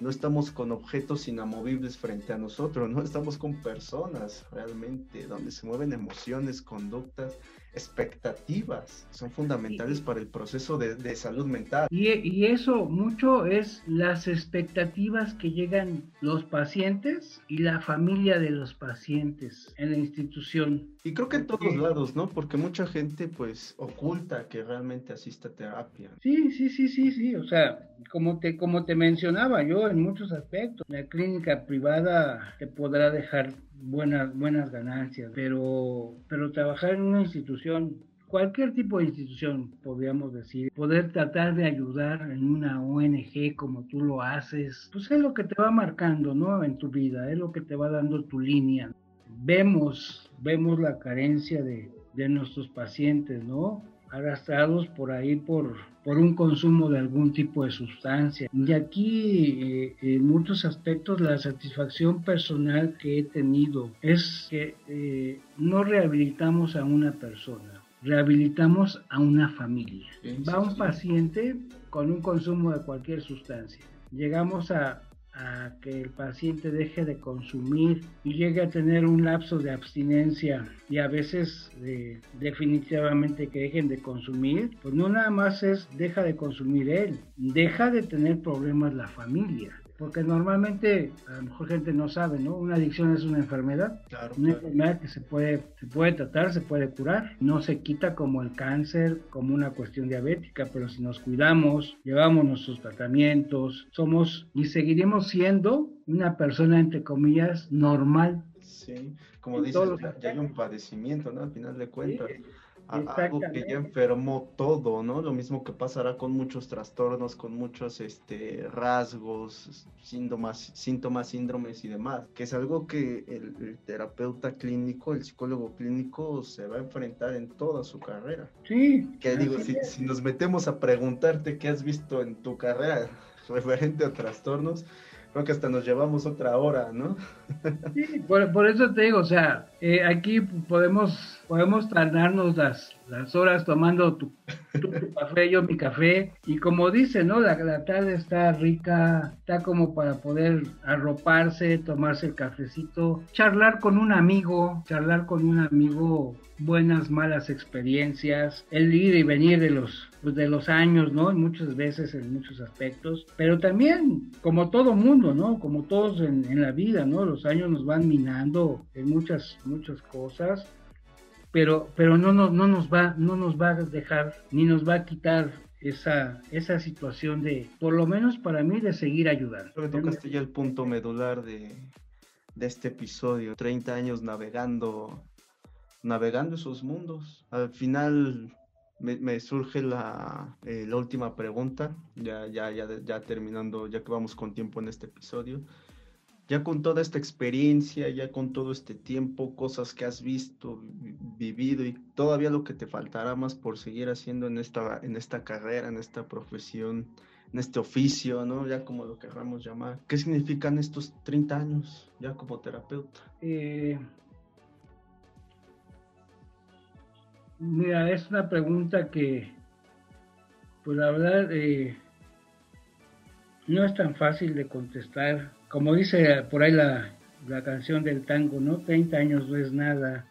no estamos con objetos inamovibles frente a nosotros, no estamos con personas realmente, donde se mueven emociones, conductas, expectativas, son fundamentales para el proceso de, salud mental. Y, y, eso mucho es las expectativas que llegan los pacientes y la familia de los pacientes en la institución. Y creo que en todos lados, ¿no? Porque mucha gente pues oculta que realmente asista a terapia. Sí, sí, sí, sí, sí. O sea, como te, como te mencionaba yo en muchos aspectos, la clínica privada te podrá dejar buenas, buenas ganancias, pero, pero trabajar en una institución cualquier tipo de institución, podríamos decir, poder tratar de ayudar en una ONG como tú lo haces, pues es lo que te va marcando, ¿no? En tu vida, es lo que te va dando tu línea vemos, vemos la carencia de, nuestros pacientes, ¿no? arrastrados por ahí por, por un consumo de algún tipo de sustancia. Y aquí, eh, en muchos aspectos, la satisfacción personal que he tenido es que eh, no rehabilitamos a una persona, rehabilitamos a una familia. Va un paciente con un consumo de cualquier sustancia. Llegamos a, a que el paciente deje de consumir y llegue a tener un lapso de abstinencia y a veces definitivamente que dejen de consumir, pues no nada más es deja de consumir él, deja de tener problemas la familia porque normalmente a lo mejor gente no sabe, ¿no? Una adicción es una enfermedad, una enfermedad que se puede, se puede tratar, se puede curar, no se quita como el cáncer, como una cuestión diabética, pero si nos cuidamos, llevamos nuestros tratamientos, somos y seguiremos siendo una persona, entre comillas, normal. Sí, como dices, ya, hay un padecimiento, ¿no? Al final de cuentas algo que ya enfermó todo, ¿no? Lo mismo que pasará con muchos trastornos, con muchos este, rasgos, síntomas, síntomas, síndromes y demás, que es algo que el, terapeuta clínico, el psicólogo clínico se va a enfrentar en toda su carrera. Sí. Que digo, si, si nos metemos a preguntarte qué has visto en tu carrera referente a trastornos, creo que hasta nos llevamos otra hora, ¿no? Sí, por, eso te digo, o sea, eh, aquí podemos, podemos tardarnos las, las horas tomando tu, café, yo mi café, y como dice, ¿no? La, la, tarde está rica, está como para poder arroparse, tomarse el cafecito, charlar con un amigo, charlar con un amigo buenas, malas experiencias, el ir y venir de los, pues de los años, ¿no? Muchas veces en muchos aspectos, pero también como todo mundo, ¿no? Como todos en, en la vida, ¿no? Los años nos van minando en muchas, muchas cosas pero, pero no, no, no, nos va, no nos va a dejar ni nos va a quitar esa, esa situación de, por lo menos para mí, de seguir ayudando. Creo que tocaste ya el punto medular de, de este episodio, 30 años navegando, navegando esos mundos. Al final me, surge la, eh, la, última pregunta, ya, ya, ya, ya terminando, ya que vamos con tiempo en este episodio. Ya con toda esta experiencia, ya con todo este tiempo, cosas que has visto, vivido y todavía lo que te faltará más por seguir haciendo en esta, en esta carrera, en esta profesión, en este oficio, ¿no? Ya como lo querramos llamar. ¿Qué significan estos 30 años ya como terapeuta? Eh, Mira, es una pregunta que, pues la verdad, eh, no es tan fácil de contestar. Como dice por ahí la, canción del tango, ¿no? 30 años no es nada.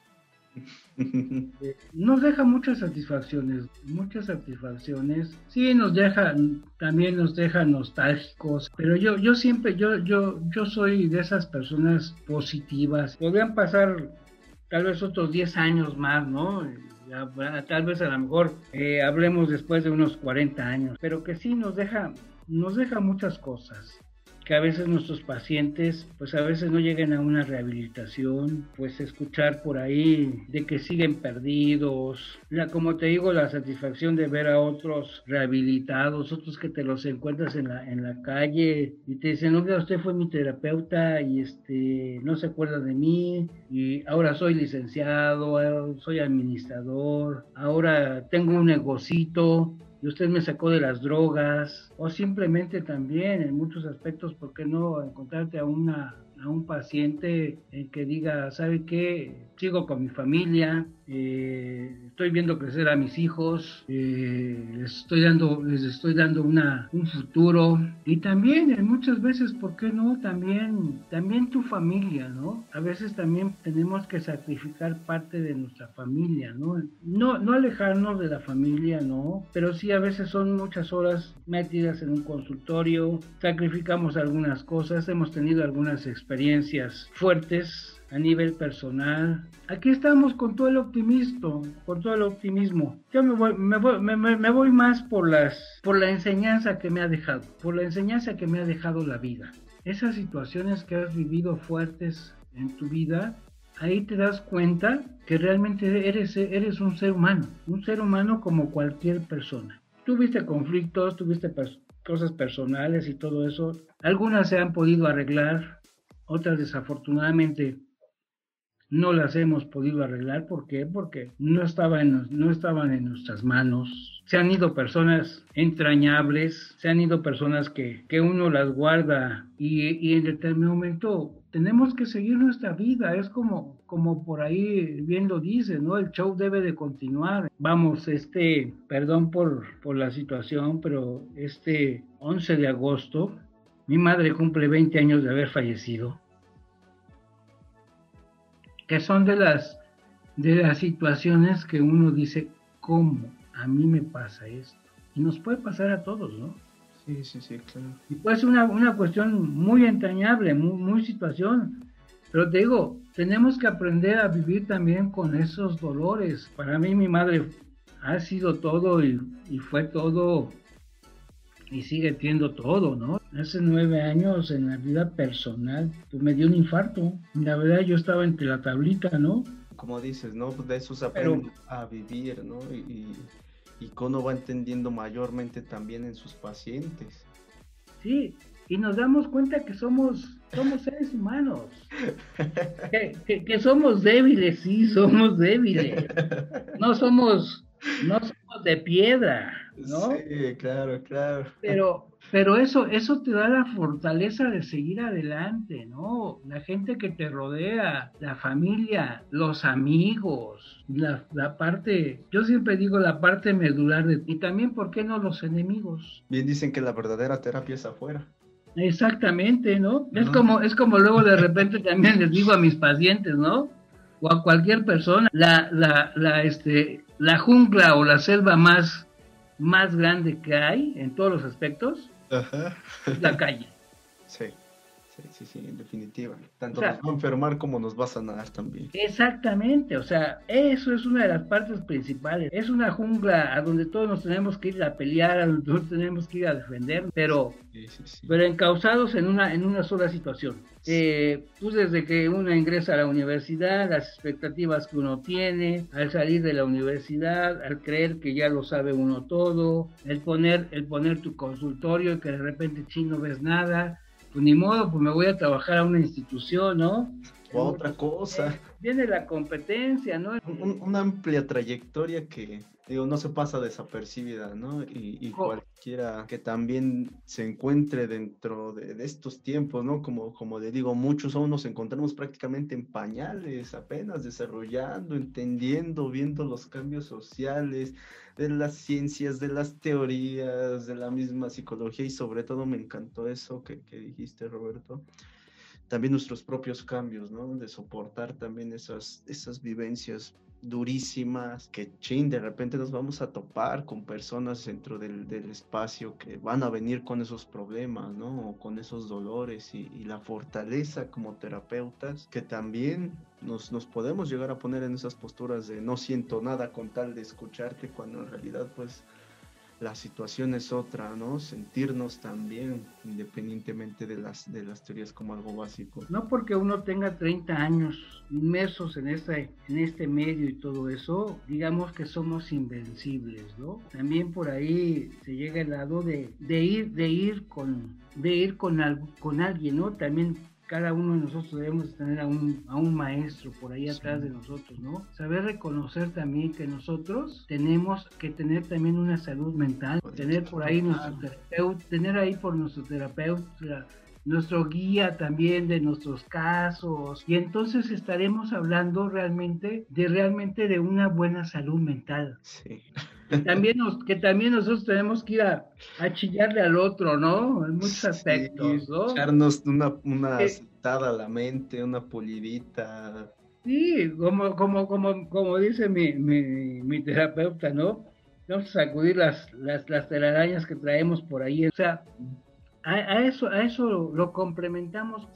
Eh, nos deja muchas satisfacciones, muchas satisfacciones. Sí, nos deja, también nos deja nostálgicos, pero yo, yo siempre, yo, yo, yo soy de esas personas positivas. Podrían pasar tal vez otros 10 años más, ¿no? tal vez a lo mejor eh, hablemos después de unos 40 años, pero que sí nos deja, nos deja muchas cosas que a veces nuestros pacientes, pues a veces no lleguen a una rehabilitación, pues escuchar por ahí de que siguen perdidos, la, como te digo, la satisfacción de ver a otros rehabilitados, otros que te los encuentras en la, en la calle y te dicen, oiga, usted fue mi terapeuta y este, no se acuerda de mí y ahora soy licenciado, soy administrador, ahora tengo un negocito y usted me sacó de las drogas, o simplemente también en muchos aspectos, ¿por qué no encontrarte a una a un paciente en que diga, ¿sabe qué? Sigo con mi familia, eh, estoy viendo crecer a mis hijos, eh, les estoy dando, les estoy dando una, un futuro. Y también, eh, muchas veces, ¿por qué no? También, también tu familia, ¿no? A veces también tenemos que sacrificar parte de nuestra familia, ¿no? No, no alejarnos de la familia, ¿no? Pero sí a veces son muchas horas metidas en un consultorio, sacrificamos algunas cosas, hemos tenido algunas experiencias experiencias fuertes a nivel personal. Aquí estamos con todo el optimismo, con todo el optimismo. Yo me voy, me voy, me, voy más por las, por la enseñanza que me ha dejado, por la enseñanza que me ha dejado la vida. Esas situaciones que has vivido fuertes en tu vida, ahí te das cuenta que realmente eres, eres un ser humano, un ser humano como cualquier persona. Tuviste conflictos, tuviste cosas personales y todo eso. Algunas se han podido arreglar, otras desafortunadamente no las hemos podido arreglar. ¿Por qué? Porque no, estaba no estaban en nuestras manos. Se han ido personas entrañables, se han ido personas que, que uno las guarda y, y, en determinado momento tenemos que seguir nuestra vida. Es como, como por ahí bien lo dice, ¿no? El show debe de continuar. Vamos, este, perdón por, por la situación, pero este 11 de agosto mi madre cumple 20 años de haber fallecido. Que son de las, de las situaciones que uno dice, ¿cómo a mí me pasa esto? Y nos puede pasar a todos, ¿no? Sí, sí, sí, claro. Y puede ser una, una cuestión muy entrañable, muy, muy situación. Pero te digo, tenemos que aprender a vivir también con esos dolores. Para mí mi madre ha sido todo y, y fue todo y sigue siendo todo, ¿no? Hace nueve años en la vida personal, pues me dio un infarto. La verdad yo estaba entre la tablita, ¿no? Como dices, ¿no? De eso se aprende a vivir, ¿no? Y, y uno va entendiendo mayormente también en sus pacientes. Sí, y nos damos cuenta que somos, somos seres humanos. que, que, somos débiles, sí, somos débiles. No somos, no somos de piedra, ¿no? Sí, claro, claro. Pero, pero eso, eso te da la fortaleza de seguir adelante, ¿no? La gente que te rodea, la familia, los amigos, la, la parte, yo siempre digo la parte medular de, y también, ¿por qué no los enemigos? Bien dicen que la verdadera terapia es afuera. Exactamente, ¿no? Es como, es como luego de repente también les digo a mis pacientes, ¿no? O a cualquier persona, la, la, la, este, la jungla o la selva más, más grande que hay en todos los aspectos, la calle. Sí, Sí, sí, sí, en definitiva. Tanto nos va a enfermar como nos va a sanar también. Exactamente, o sea, eso es una de las partes principales. Es una jungla a donde todos nos tenemos que ir a pelear, a donde todos tenemos que ir a defender, pero, pero encausados en una, en una sola situación. Eh, pues desde que uno ingresa a la universidad, las expectativas que uno tiene, al salir de la universidad, al creer que ya lo sabe uno todo, el poner, el poner tu consultorio y que de repente chino ves nada, pues ni modo, pues me voy a trabajar a una institución, ¿no? O a otra cosa. Viene la competencia, ¿no? una amplia trayectoria que, digo, no se pasa desapercibida, ¿no? Y, cualquiera que también se encuentre dentro de, estos tiempos, ¿no? Como, como le digo, muchos aún nos encontramos prácticamente en pañales, apenas desarrollando, entendiendo, viendo los cambios sociales, de las ciencias, de las teorías, de la misma psicología y sobre todo me encantó eso que, que dijiste, Roberto. También nuestros propios cambios, ¿no? De soportar también esas, esas vivencias durísimas, que chin, de repente nos vamos a topar con personas dentro del, del espacio que van a venir con esos problemas, ¿no? O con esos dolores y, y, la fortaleza como terapeutas, que también nos, nos podemos llegar a poner en esas posturas de no siento nada con tal de escucharte, cuando en realidad pues la situación es otra, ¿no? Sentirnos también, independientemente de las, de las teorías como algo básico. No porque uno tenga 30 años inmersos en este, en este medio y todo eso, digamos que somos invencibles, ¿no? También por ahí se llega el lado de, de ir, de ir con, de ir con, con alguien, ¿no? También cada uno de nosotros debemos tener a un, a un maestro por ahí atrás de nosotros, ¿no? Saber reconocer también que nosotros tenemos que tener también una salud mental, tener por ahí nuestro terapeuta, tener ahí por nuestro terapeuta nuestro guía también de nuestros casos y entonces estaremos hablando realmente de realmente de una buena salud mental. Sí. También nos, que también nosotros tenemos que ir a, chillarle al otro, ¿no? En muchos aspectos, ¿no? Echarnos una, una a la mente, una pulidita. Sí, como, como, como, como dice mi, mi, mi terapeuta, ¿no? Vamos a sacudir las, las, las telarañas que traemos por ahí. O sea, a, eso, a eso lo, complementamos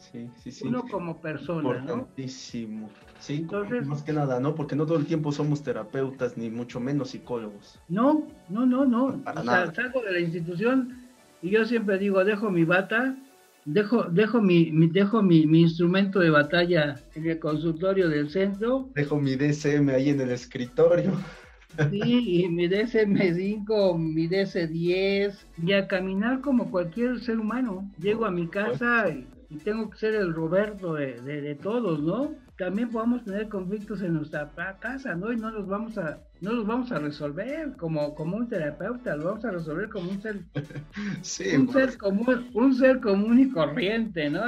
uno como persona. Importantísimo. Sí, Entonces, más que nada, ¿no? Porque no todo el tiempo somos terapeutas, ni mucho menos psicólogos. No, no, no, no. o sea, salgo de la institución y yo siempre digo, dejo mi bata, dejo, dejo mi, dejo mi, mi, instrumento de batalla en el consultorio del centro. Dejo mi DCM ahí en el escritorio. Sí, y mi DS5, mi DS10, y a caminar como cualquier ser humano. Llego a mi casa y, tengo que ser el Roberto de, de, todos, ¿no? También podemos tener conflictos en nuestra casa, ¿no? Y no los vamos a, no los vamos a resolver como, como un terapeuta, lo vamos a resolver como un ser, sí, un ser común, un ser común y corriente, ¿no?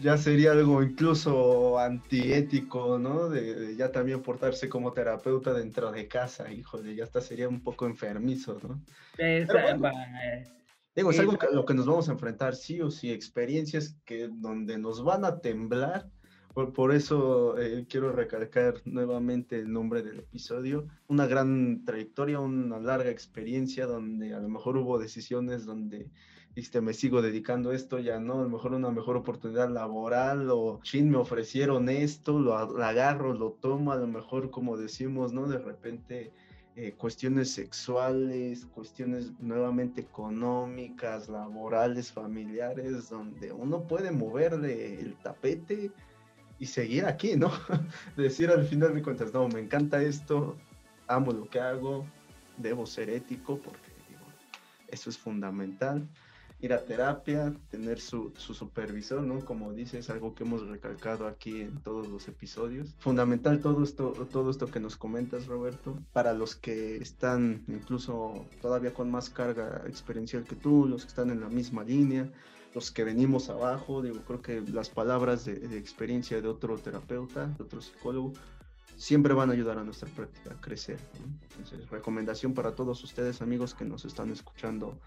ya sería algo incluso antiético, ¿no? De, ya también portarse como terapeuta dentro de casa, híjole, ya hasta sería un poco enfermizo, ¿no? digo, es algo que, lo que nos vamos a enfrentar sí o sí, experiencias que donde nos van a temblar. Por, eso eh, quiero recalcar nuevamente el nombre del episodio. Una gran trayectoria, una larga experiencia donde a lo mejor hubo decisiones donde este, me sigo dedicando esto, ya no, a lo mejor una mejor oportunidad laboral o chin, me ofrecieron esto, lo, agarro, lo tomo, a lo mejor como decimos, ¿no? De repente eh, cuestiones sexuales, cuestiones nuevamente económicas, laborales, familiares, donde uno puede moverle el tapete y seguir aquí, ¿no? Decir al final de cuentas, no, me encanta esto, amo lo que hago, debo ser ético porque eso es fundamental ir a terapia, tener su, su, supervisor, ¿no? Como dices, algo que hemos recalcado aquí en todos los episodios. Fundamental todo esto, todo esto que nos comentas, Roberto, para los que están incluso todavía con más carga experiencial que tú, los que están en la misma línea, los que venimos abajo, digo, creo que las palabras de, de experiencia de otro terapeuta, de otro psicólogo, siempre van a ayudar a nuestra práctica a crecer. Entonces, recomendación para todos ustedes, amigos que nos están escuchando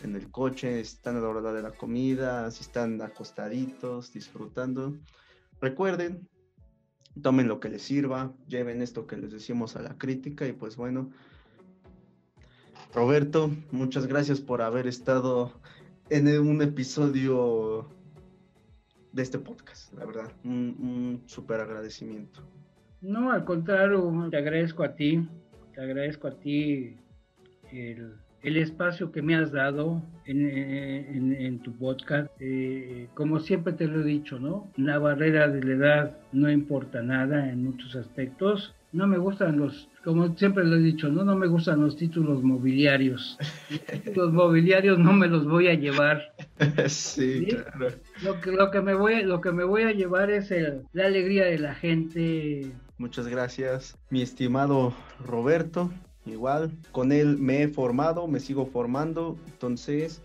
en el coche, están a la hora de la comida, si están acostaditos, disfrutando. Recuerden, tomen lo que les sirva, lleven esto que les decimos a la crítica y pues bueno. Roberto, muchas gracias por haber estado en un episodio de este podcast, la verdad. Un, un súper agradecimiento. No, al contrario, te agradezco a ti, te agradezco a ti el, el espacio que me has dado en, en, en tu podcast. Eh, como siempre te lo he dicho, ¿no? La barrera de la edad no importa nada en muchos aspectos. No me gustan los, como siempre lo he dicho, no, no me gustan los títulos mobiliarios. Los mobiliarios no me los voy a llevar. Sí, claro. Lo que, lo que me voy, lo que me voy a llevar es el, la alegría de la gente. Muchas gracias, mi estimado Roberto. Igual, con él me he formado, me sigo formando, entonces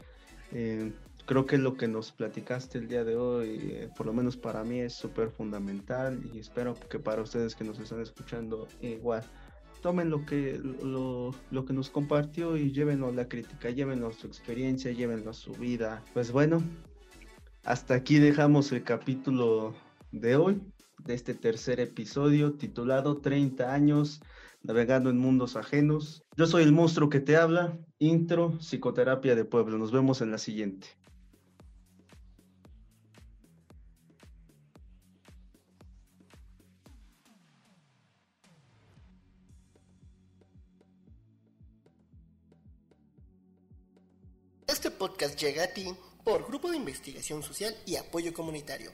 eh, creo que lo que nos platicaste el día de hoy, eh, por lo menos para mí, es súper fundamental y espero que para ustedes que nos están escuchando igual. Tomen lo que, lo, lo que nos compartió y llévenlo a la crítica, llévenlo a su experiencia, llévenlo a su vida. Pues bueno, hasta aquí dejamos el capítulo de hoy, de este tercer episodio titulado 30 años navegando en mundos ajenos. Yo soy el monstruo que te habla, intro, psicoterapia de pueblo. Nos vemos en la siguiente. Este podcast llega a ti por Grupo de Investigación Social y Apoyo Comunitario.